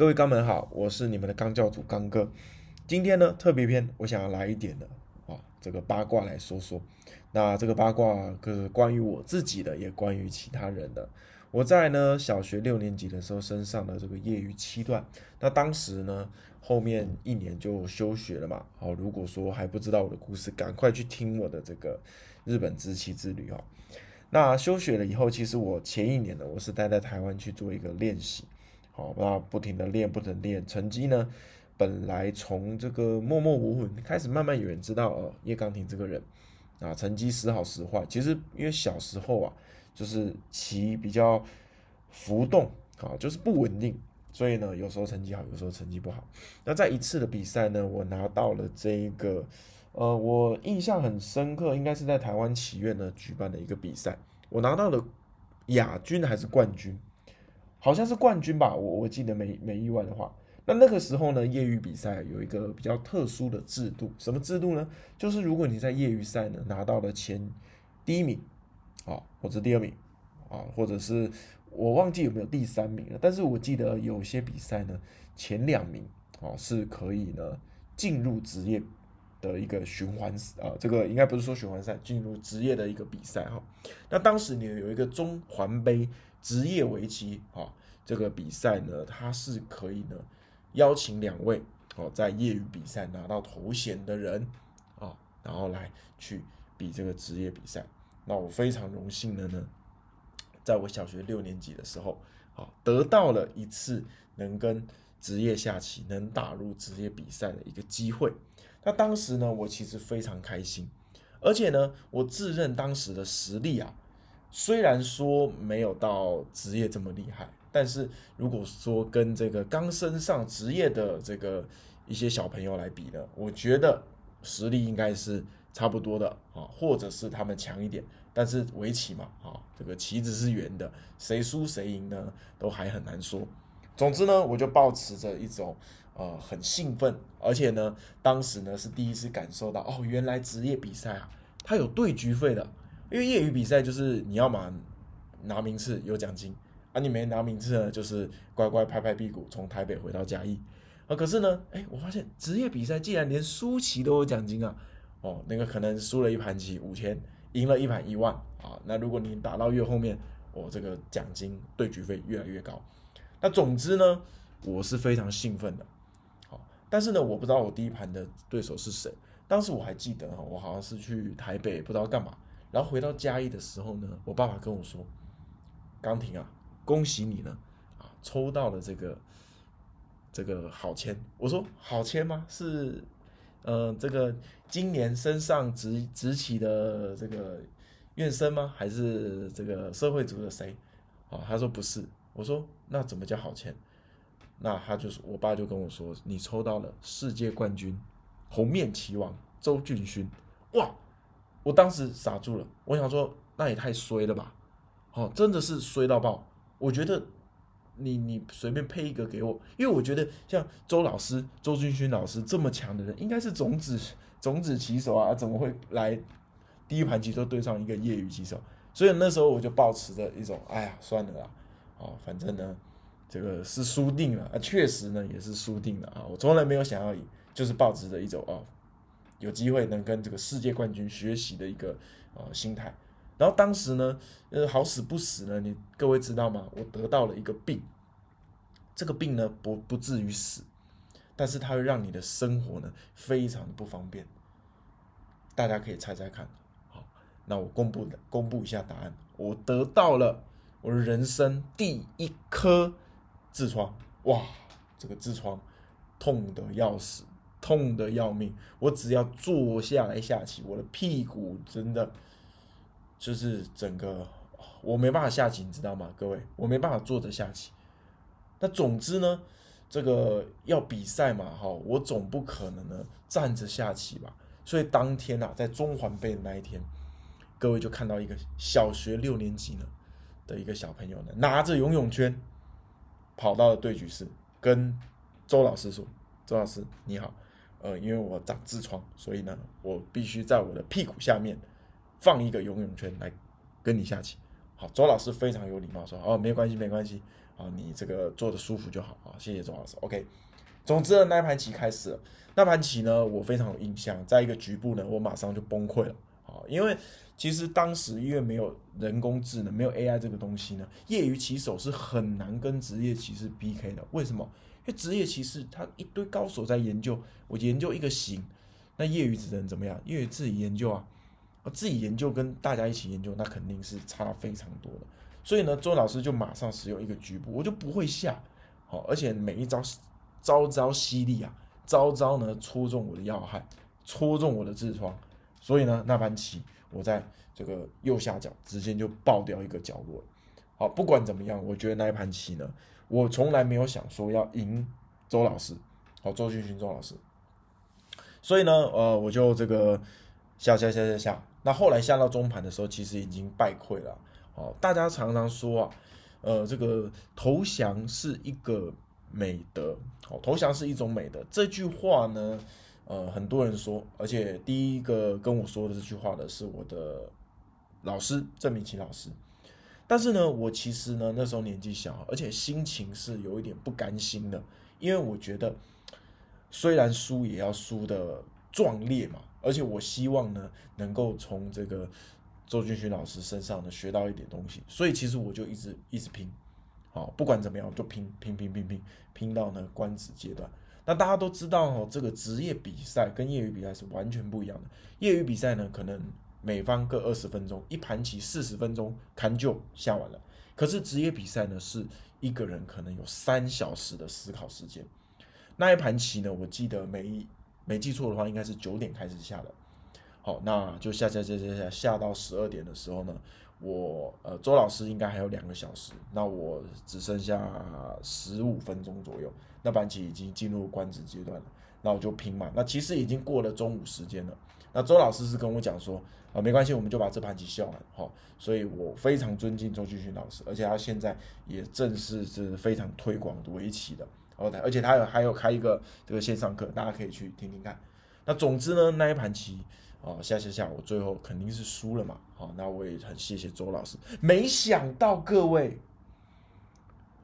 各位钢门好，我是你们的钢教主钢哥。今天呢，特别篇我想要来一点的啊，这个八卦来说说。那这个八卦是关于我自己的，也关于其他人的。我在呢小学六年级的时候身上的这个业余七段，那当时呢后面一年就休学了嘛。好，如果说还不知道我的故事，赶快去听我的这个日本知棋之旅哈。那休学了以后，其实我前一年呢，我是待在台湾去做一个练习。好，那不停的练，不停的练，成绩呢，本来从这个默默无闻，开始慢慢有人知道哦，叶刚廷这个人啊，成绩时好时坏。其实因为小时候啊，就是棋比较浮动啊，就是不稳定，所以呢，有时候成绩好，有时候成绩不好。那在一次的比赛呢，我拿到了这一个，呃，我印象很深刻，应该是在台湾棋院呢举办的一个比赛，我拿到了亚军还是冠军。好像是冠军吧，我我记得没没意外的话，那那个时候呢，业余比赛有一个比较特殊的制度，什么制度呢？就是如果你在业余赛呢拿到了前第一名，啊，或者第二名，啊，或者是我忘记有没有第三名了，但是我记得有些比赛呢前两名，啊，是可以呢进入职业的一个循环，啊，这个应该不是说循环赛，进入职业的一个比赛哈。那当时你有一个中环杯。职业围棋啊，这个比赛呢，它是可以呢邀请两位哦，在业余比赛拿到头衔的人啊，然后来去比这个职业比赛。那我非常荣幸的呢，在我小学六年级的时候啊，得到了一次能跟职业下棋能打入职业比赛的一个机会。那当时呢，我其实非常开心，而且呢，我自认当时的实力啊。虽然说没有到职业这么厉害，但是如果说跟这个刚升上职业的这个一些小朋友来比呢，我觉得实力应该是差不多的啊，或者是他们强一点。但是围棋嘛，啊，这个棋子是圆的，谁输谁赢呢，都还很难说。总之呢，我就保持着一种呃很兴奋，而且呢，当时呢是第一次感受到哦，原来职业比赛啊，它有对局费的。因为业余比赛就是你要嘛拿名次有奖金啊，你没拿名次呢，就是乖乖拍拍屁股从台北回到嘉义啊。可是呢，哎，我发现职业比赛竟然连输棋都有奖金啊！哦，那个可能输了一盘棋五千，赢了一盘一万啊。那如果你打到越后面，哦，这个奖金对局费越来越高。那总之呢，我是非常兴奋的。好，但是呢，我不知道我第一盘的对手是谁。当时我还记得哈，我好像是去台北不知道干嘛。然后回到嘉义的时候呢，我爸爸跟我说：“刚婷啊，恭喜你呢，啊，抽到了这个这个好签。”我说：“好签吗？是呃，这个今年升上职职旗的这个院生吗？还是这个社会组的谁？”啊，他说不是。我说：“那怎么叫好签？”那他就是我爸就跟我说：“你抽到了世界冠军，红面棋王周俊勋。”哇！我当时傻住了，我想说那也太衰了吧，哦，真的是衰到爆。我觉得你你随便配一个给我，因为我觉得像周老师、周军勋老师这么强的人，应该是种子种子棋手啊，怎么会来第一盘棋都对上一个业余棋手？所以那时候我就抱持着一种，哎呀，算了啦，哦，反正呢，这个是输定了啊，确实呢也是输定了啊，我从来没有想要赢，就是抱持着一种哦。有机会能跟这个世界冠军学习的一个呃心态，然后当时呢，呃好死不死呢，你各位知道吗？我得到了一个病，这个病呢不不至于死，但是它会让你的生活呢非常的不方便。大家可以猜猜看，好，那我公布的公布一下答案，我得到了我人生第一颗痔疮，哇，这个痔疮痛的要死。痛的要命，我只要坐下来下棋，我的屁股真的就是整个我没办法下棋，你知道吗？各位，我没办法坐着下棋。那总之呢，这个要比赛嘛，哈，我总不可能呢站着下棋吧。所以当天啊，在中环杯的那一天，各位就看到一个小学六年级呢的一个小朋友呢，拿着游泳圈跑到了对局室，跟周老师说：“周老师，你好。”呃，因为我长痔疮，所以呢，我必须在我的屁股下面放一个游泳圈来跟你下棋。好，周老师非常有礼貌说：“哦，没关系，没关系。”啊，你这个做的舒服就好啊，谢谢周老师。OK，总之呢，那盘棋开始了。那盘棋呢，我非常有印象，在一个局部呢，我马上就崩溃了啊，因为其实当时因为没有人工智能，没有 AI 这个东西呢，业余棋手是很难跟职业棋士 PK 的。为什么？因为职业棋士他一堆高手在研究，我研究一个型，那业余只能怎么样？业余自己研究啊，自己研究跟大家一起研究，那肯定是差非常多的。所以呢，周老师就马上使用一个局部，我就不会下，好，而且每一招招招犀利啊，招招呢戳中我的要害，戳中我的痔疮，所以呢，那盘棋我在这个右下角直接就爆掉一个角落了。好，不管怎么样，我觉得那一盘棋呢，我从来没有想说要赢周老师，好，周俊勋周老师。所以呢，呃，我就这个下下下下下，那后来下到中盘的时候，其实已经败溃了。哦，大家常常说啊，呃，这个投降是一个美德，哦，投降是一种美德。这句话呢，呃，很多人说，而且第一个跟我说的这句话的是我的老师郑明奇老师。但是呢，我其实呢那时候年纪小，而且心情是有一点不甘心的，因为我觉得虽然输也要输的壮烈嘛，而且我希望呢能够从这个。周俊勋老师身上呢学到一点东西，所以其实我就一直一直拼，好，不管怎么样就拼拼拼拼拼拼到呢官职阶段。那大家都知道哦，这个职业比赛跟业余比赛是完全不一样的。业余比赛呢，可能每方各二十分钟，一盘棋四十分钟看就下完了。可是职业比赛呢，是一个人可能有三小时的思考时间。那一盘棋呢，我记得没没记错的话，应该是九点开始下的。好，那就下下下下下下到十二点的时候呢，我呃周老师应该还有两个小时，那我只剩下十五分钟左右，那盘棋已经进入关子阶段了，那我就拼嘛。那其实已经过了中午时间了，那周老师是跟我讲说啊，没关系，我们就把这盘棋下完，好，所以我非常尊敬周俊勋老师，而且他现在也正式是非常推广围棋的，OK，而且他有还有开一个这个线上课，大家可以去听听看。那总之呢，那一盘棋。哦，下下下，我最后肯定是输了嘛。好，那我也很谢谢周老师。没想到各位，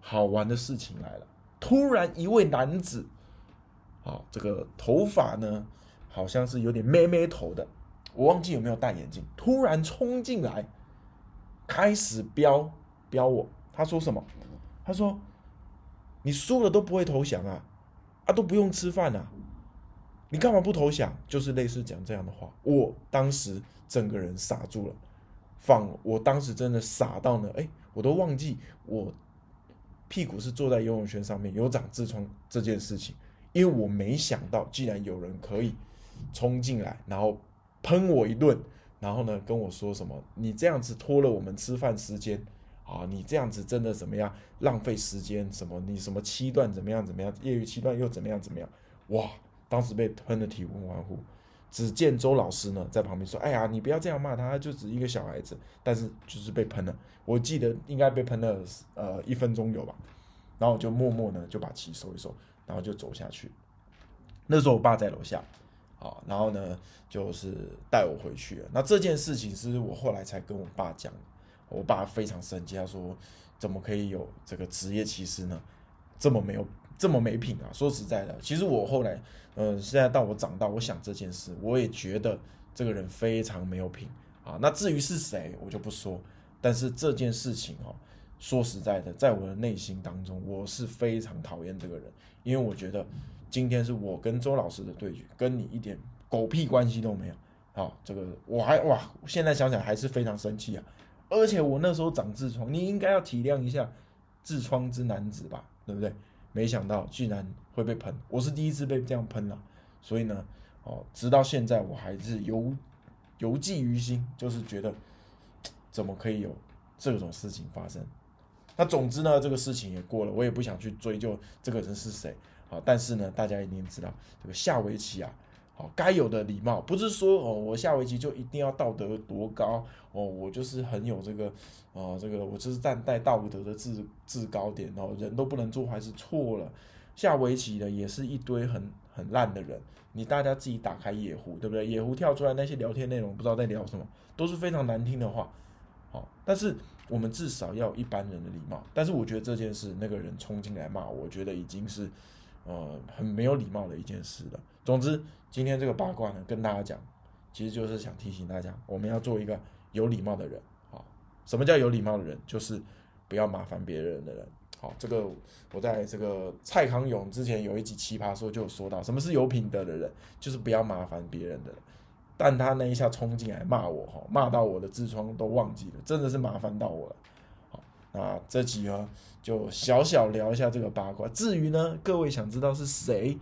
好玩的事情来了。突然一位男子，啊，这个头发呢，好像是有点妹妹头的，我忘记有没有戴眼镜。突然冲进来，开始飙飙我。他说什么？他说：“你输了都不会投降啊，啊都不用吃饭啊。”你干嘛不投降？就是类似讲这样的话，我当时整个人傻住了，放，我当时真的傻到呢，哎，我都忘记我屁股是坐在游泳圈上面有长痔疮这件事情，因为我没想到，既然有人可以冲进来，然后喷我一顿，然后呢跟我说什么，你这样子拖了我们吃饭时间啊，你这样子真的怎么样浪费时间？什么你什么七段怎么样怎么样，业余七段又怎么样怎么样？哇！当时被喷的体无完肤，只见周老师呢在旁边说：“哎呀，你不要这样骂他，他就只一个小孩子。”但是就是被喷了，我记得应该被喷了呃一分钟有吧。然后我就默默呢就把棋收一收，然后就走下去。那时候我爸在楼下，啊，然后呢就是带我回去。那这件事情是我后来才跟我爸讲，我爸非常生气，他说：“怎么可以有这个职业歧视呢？这么没有。”这么没品啊！说实在的，其实我后来，呃，现在到我长大，我想这件事，我也觉得这个人非常没有品啊。那至于是谁，我就不说。但是这件事情哦，说实在的，在我的内心当中，我是非常讨厌这个人，因为我觉得今天是我跟周老师的对决，跟你一点狗屁关系都没有。好，这个我还哇，现在想想还是非常生气啊。而且我那时候长痔疮，你应该要体谅一下痔疮之男子吧，对不对？没想到竟然会被喷，我是第一次被这样喷了，所以呢，哦，直到现在我还是犹犹记于心，就是觉得怎么可以有这种事情发生？那总之呢，这个事情也过了，我也不想去追究这个人是谁，好，但是呢，大家一定知道这个下围棋啊。好，该有的礼貌，不是说哦，我下围棋就一定要道德多高哦，我就是很有这个，哦，这个我就是站在道德的制制高点哦，人都不能做坏是，错了。下围棋的也是一堆很很烂的人，你大家自己打开野狐，对不对？野狐跳出来那些聊天内容，不知道在聊什么，都是非常难听的话。好，但是我们至少要一般人的礼貌。但是我觉得这件事，那个人冲进来骂我，觉得已经是呃很没有礼貌的一件事了。总之，今天这个八卦呢，跟大家讲，其实就是想提醒大家，我们要做一个有礼貌的人啊。什么叫有礼貌的人？就是不要麻烦别人的人。好，这个我在这个蔡康永之前有一集奇葩说就有说到，什么是有品德的人，就是不要麻烦别人的人。但他那一下冲进来骂我，哈，骂到我的痔疮都忘记了，真的是麻烦到我了。好，那这集呢就小小聊一下这个八卦。至于呢，各位想知道是谁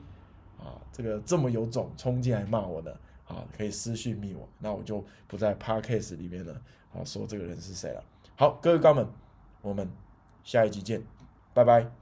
啊，这个这么有种冲进来骂我的，啊，可以私信密我，那我就不在 podcast 里面呢，啊，说这个人是谁了。好，各位高们，我们下一集见。拜拜。